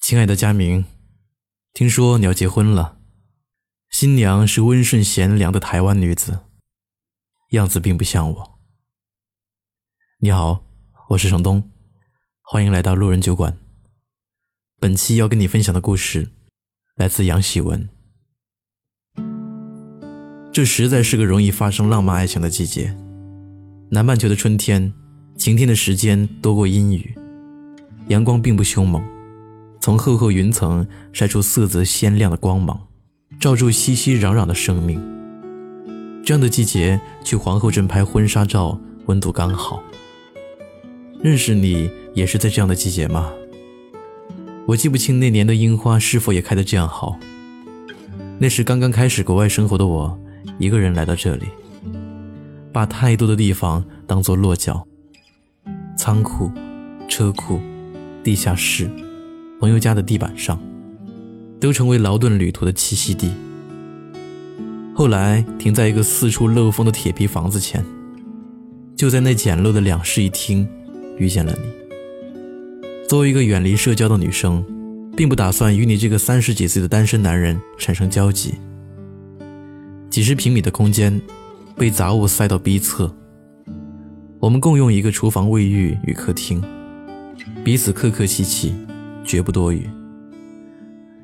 亲爱的佳明，听说你要结婚了，新娘是温顺贤良的台湾女子，样子并不像我。你好，我是程东，欢迎来到路人酒馆。本期要跟你分享的故事来自杨喜文。这实在是个容易发生浪漫爱情的季节。南半球的春天，晴天的时间多过阴雨，阳光并不凶猛，从厚厚云层晒出色泽鲜亮的光芒，照住熙熙攘攘的生命。这样的季节去皇后镇拍婚纱照，温度刚好。认识你也是在这样的季节吗？我记不清那年的樱花是否也开得这样好。那时刚刚开始国外生活的我，一个人来到这里。把太多的地方当做落脚，仓库、车库、地下室、朋友家的地板上，都成为劳顿旅途的栖息地。后来停在一个四处漏风的铁皮房子前，就在那简陋的两室一厅，遇见了你。作为一个远离社交的女生，并不打算与你这个三十几岁的单身男人产生交集。几十平米的空间。被杂物塞到逼侧。我们共用一个厨房、卫浴与客厅，彼此客客气气，绝不多余。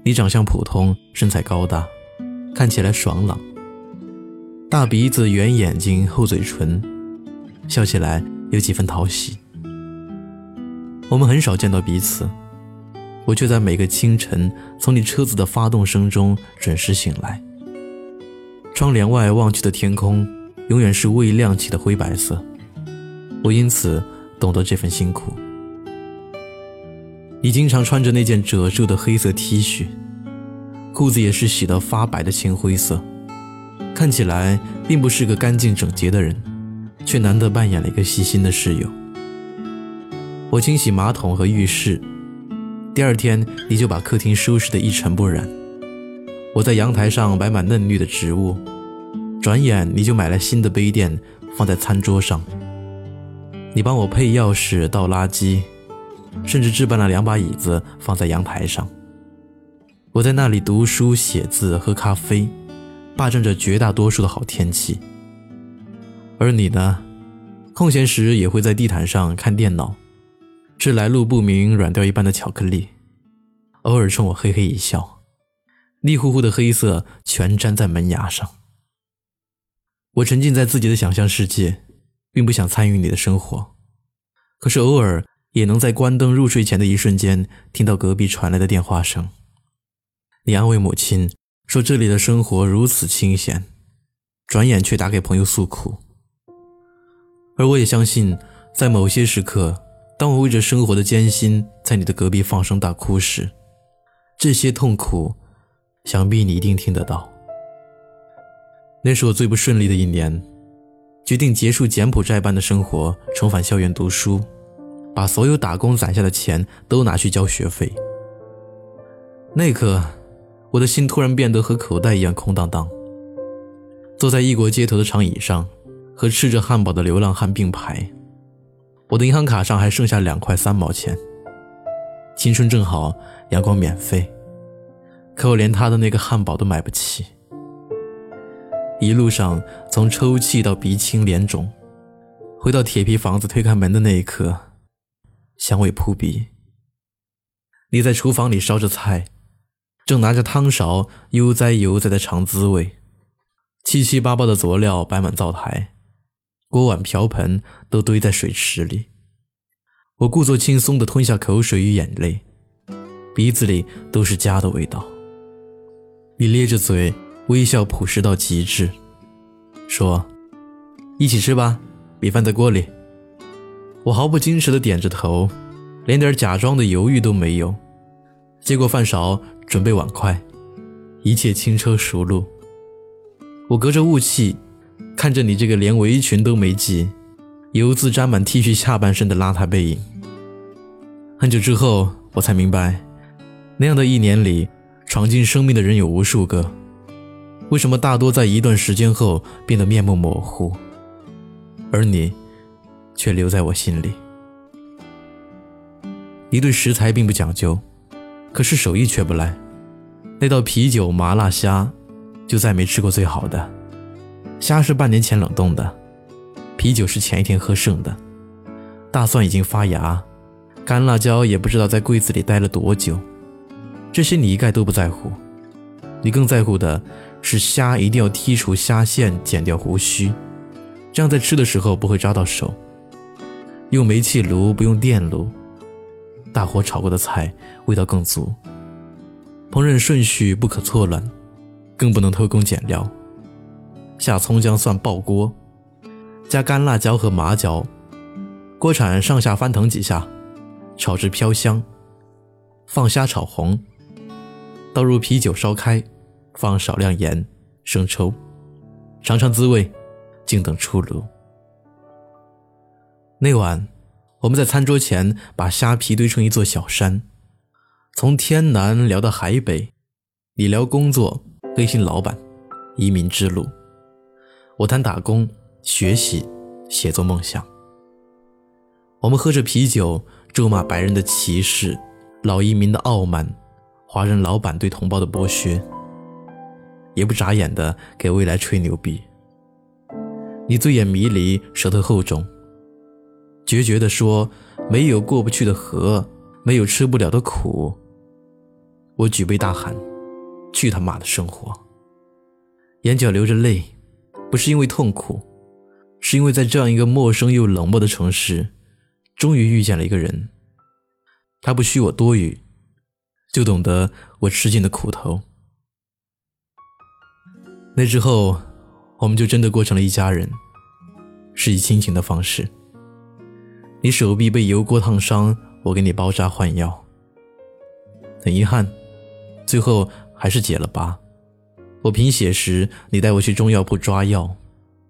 你长相普通，身材高大，看起来爽朗。大鼻子、圆眼睛、厚嘴唇，笑起来有几分讨喜。我们很少见到彼此，我却在每个清晨从你车子的发动声中准时醒来。窗帘外望去的天空。永远是未亮起的灰白色，我因此懂得这份辛苦。你经常穿着那件褶皱的黑色 T 恤，裤子也是洗到发白的青灰色，看起来并不是个干净整洁的人，却难得扮演了一个细心的室友。我清洗马桶和浴室，第二天你就把客厅收拾得一尘不染。我在阳台上摆满嫩绿的植物。转眼你就买了新的杯垫，放在餐桌上。你帮我配钥匙、倒垃圾，甚至置办了两把椅子放在阳台上。我在那里读书、写字、喝咖啡，霸占着绝大多数的好天气。而你呢，空闲时也会在地毯上看电脑，吃来路不明、软掉一般的巧克力，偶尔冲我嘿嘿一笑，腻乎乎的黑色全粘在门牙上。我沉浸在自己的想象世界，并不想参与你的生活，可是偶尔也能在关灯入睡前的一瞬间听到隔壁传来的电话声。你安慰母亲说这里的生活如此清闲，转眼却打给朋友诉苦。而我也相信，在某些时刻，当我为着生活的艰辛在你的隔壁放声大哭时，这些痛苦，想必你一定听得到。那是我最不顺利的一年，决定结束柬埔寨般的生活，重返校园读书，把所有打工攒下的钱都拿去交学费。那一刻，我的心突然变得和口袋一样空荡荡。坐在异国街头的长椅上，和吃着汉堡的流浪汉并排，我的银行卡上还剩下两块三毛钱。青春正好，阳光免费，可我连他的那个汉堡都买不起。一路上，从抽泣到鼻青脸肿，回到铁皮房子推开门的那一刻，香味扑鼻。你在厨房里烧着菜，正拿着汤勺悠哉悠哉的尝滋味。七七八八的佐料摆满灶台，锅碗瓢盆都堆在水池里。我故作轻松地吞下口水与眼泪，鼻子里都是家的味道。你咧着嘴。微笑朴实到极致，说：“一起吃吧，米饭在锅里。”我毫不矜持地点着头，连点假装的犹豫都没有。接过饭勺，准备碗筷，一切轻车熟路。我隔着雾气，看着你这个连围裙都没系、油渍沾满 T 恤下半身的邋遢背影。很久之后，我才明白，那样的一年里，闯进生命的人有无数个。为什么大多在一段时间后变得面目模糊，而你却留在我心里？一对食材并不讲究，可是手艺却不赖。那道啤酒麻辣虾，就再没吃过最好的。虾是半年前冷冻的，啤酒是前一天喝剩的。大蒜已经发芽，干辣椒也不知道在柜子里待了多久。这些你一概都不在乎，你更在乎的是虾一定要剔除虾线，剪掉胡须，这样在吃的时候不会扎到手。用煤气炉不用电炉，大火炒过的菜味道更足。烹饪顺序不可错乱，更不能偷工减料。下葱姜蒜爆锅，加干辣椒和麻椒，锅铲上下翻腾几下，炒至飘香。放虾炒红，倒入啤酒烧开，放少量盐、生抽，尝尝滋味，静等出炉。那晚，我们在餐桌前把虾皮堆成一座小山。从天南聊到海北，你聊工作、黑心老板、移民之路，我谈打工、学习、写作梦想。我们喝着啤酒，咒骂白人的歧视、老移民的傲慢、华人老板对同胞的剥削，也不眨眼的给未来吹牛逼。你醉眼迷离，舌头厚重，决绝地说：“没有过不去的河，没有吃不了的苦。”我举杯大喊：“去他妈的生活！”眼角流着泪，不是因为痛苦，是因为在这样一个陌生又冷漠的城市，终于遇见了一个人。他不需我多语，就懂得我吃尽的苦头。那之后，我们就真的过成了一家人，是以亲情的方式。你手臂被油锅烫伤，我给你包扎换药。很遗憾。最后还是解了疤。我贫血时，你带我去中药铺抓药，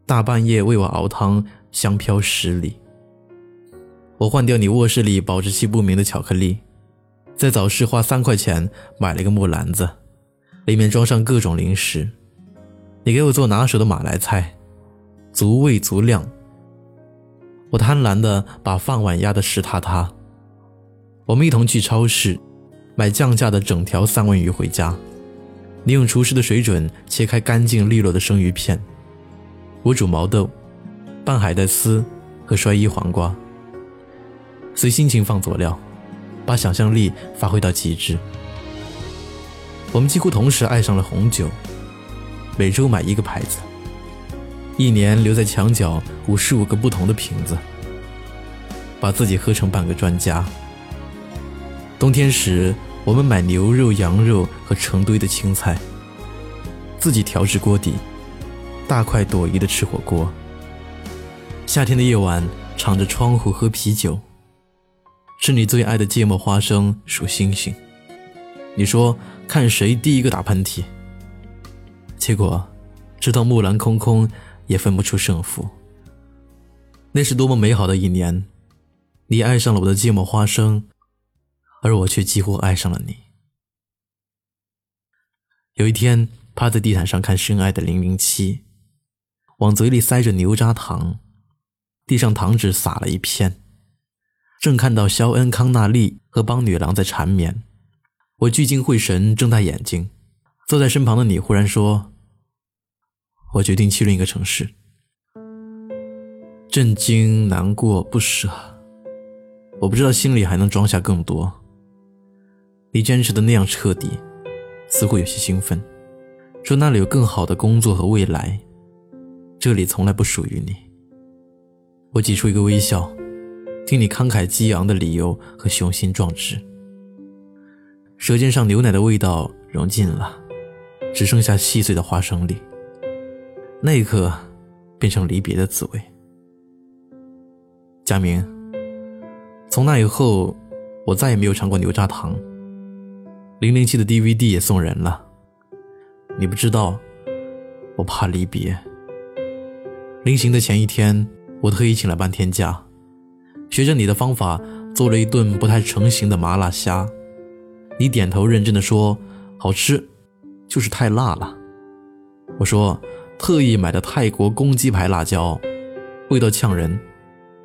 大半夜为我熬汤，香飘十里。我换掉你卧室里保质期不明的巧克力，在早市花三块钱买了个木篮子，里面装上各种零食。你给我做拿手的马来菜，足味足量。我贪婪的把饭碗压得湿塌塌。我们一同去超市。买降价的整条三文鱼回家，你用厨师的水准切开干净利落的生鱼片。我煮毛豆，拌海带丝和摔衣黄瓜，随心情放佐料，把想象力发挥到极致。我们几乎同时爱上了红酒，每周买一个牌子，一年留在墙角五十五个不同的瓶子，把自己喝成半个专家。冬天时，我们买牛肉、羊肉和成堆的青菜，自己调制锅底，大快朵颐的吃火锅。夏天的夜晚，敞着窗户喝啤酒，吃你最爱的芥末花生，数星星。你说看谁第一个打喷嚏，结果直到木兰空空，也分不出胜负。那是多么美好的一年，你爱上了我的芥末花生。而我却几乎爱上了你。有一天，趴在地毯上看《深爱的零零七》，往嘴里塞着牛轧糖，地上糖纸撒了一片。正看到肖恩·康纳利和邦女郎在缠绵，我聚精会神，睁大眼睛。坐在身旁的你忽然说：“我决定去另一个城市。”震惊、难过、不舍，我不知道心里还能装下更多。你坚持的那样彻底，似乎有些兴奋，说那里有更好的工作和未来，这里从来不属于你。我挤出一个微笑，听你慷慨激昂的理由和雄心壮志。舌尖上牛奶的味道融尽了，只剩下细碎的花生粒。那一刻，变成离别的滋味。佳明，从那以后，我再也没有尝过牛轧糖。零零七的 DVD 也送人了。你不知道，我怕离别。临行的前一天，我特意请了半天假，学着你的方法做了一顿不太成型的麻辣虾。你点头认真的说：“好吃，就是太辣了。”我说：“特意买的泰国公鸡牌辣椒，味道呛人。”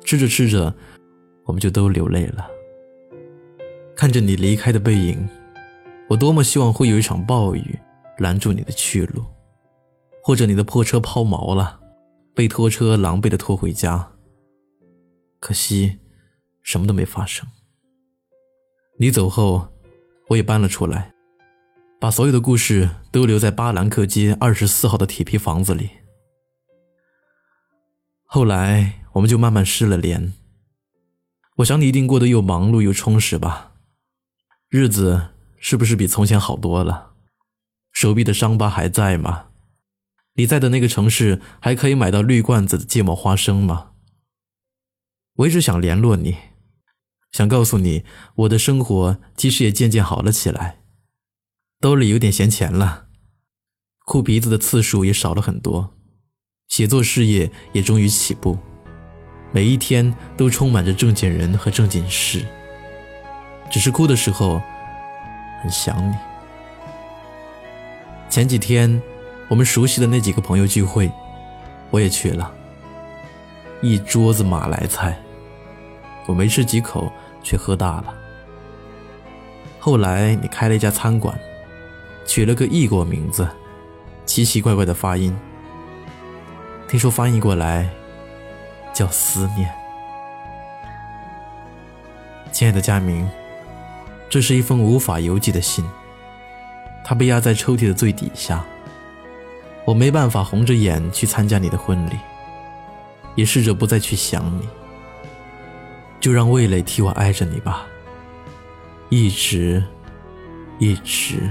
吃着吃着，我们就都流泪了。看着你离开的背影。我多么希望会有一场暴雨拦住你的去路，或者你的破车抛锚了，被拖车狼狈的拖回家。可惜，什么都没发生。你走后，我也搬了出来，把所有的故事都留在巴兰克街二十四号的铁皮房子里。后来，我们就慢慢失了联。我想你一定过得又忙碌又充实吧？日子是不是比从前好多了？手臂的伤疤还在吗？你在的那个城市还可以买到绿罐子的芥末花生吗？我一直想联络你，想告诉你，我的生活其实也渐渐好了起来，兜里有点闲钱了，哭鼻子的次数也少了很多，写作事业也终于起步。每一天都充满着正经人和正经事，只是哭的时候很想你。前几天我们熟悉的那几个朋友聚会，我也去了，一桌子马来菜，我没吃几口却喝大了。后来你开了一家餐馆，取了个异国名字，奇奇怪怪的发音，听说翻译过来。叫思念，亲爱的佳明，这是一封无法邮寄的信，它被压在抽屉的最底下。我没办法红着眼去参加你的婚礼，也试着不再去想你，就让味蕾替我挨着你吧，一直，一直。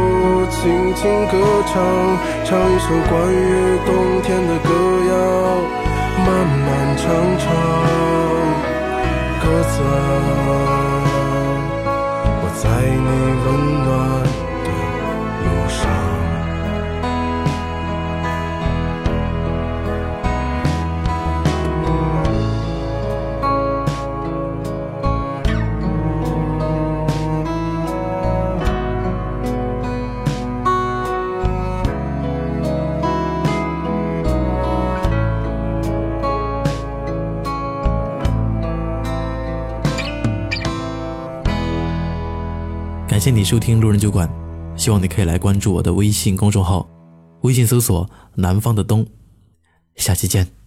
轻轻歌唱，唱一首关于冬天的歌谣。漫漫长长，鸽子啊，我在你温暖的路上。谢谢你收听路人酒馆，希望你可以来关注我的微信公众号，微信搜索“南方的冬”，下期见。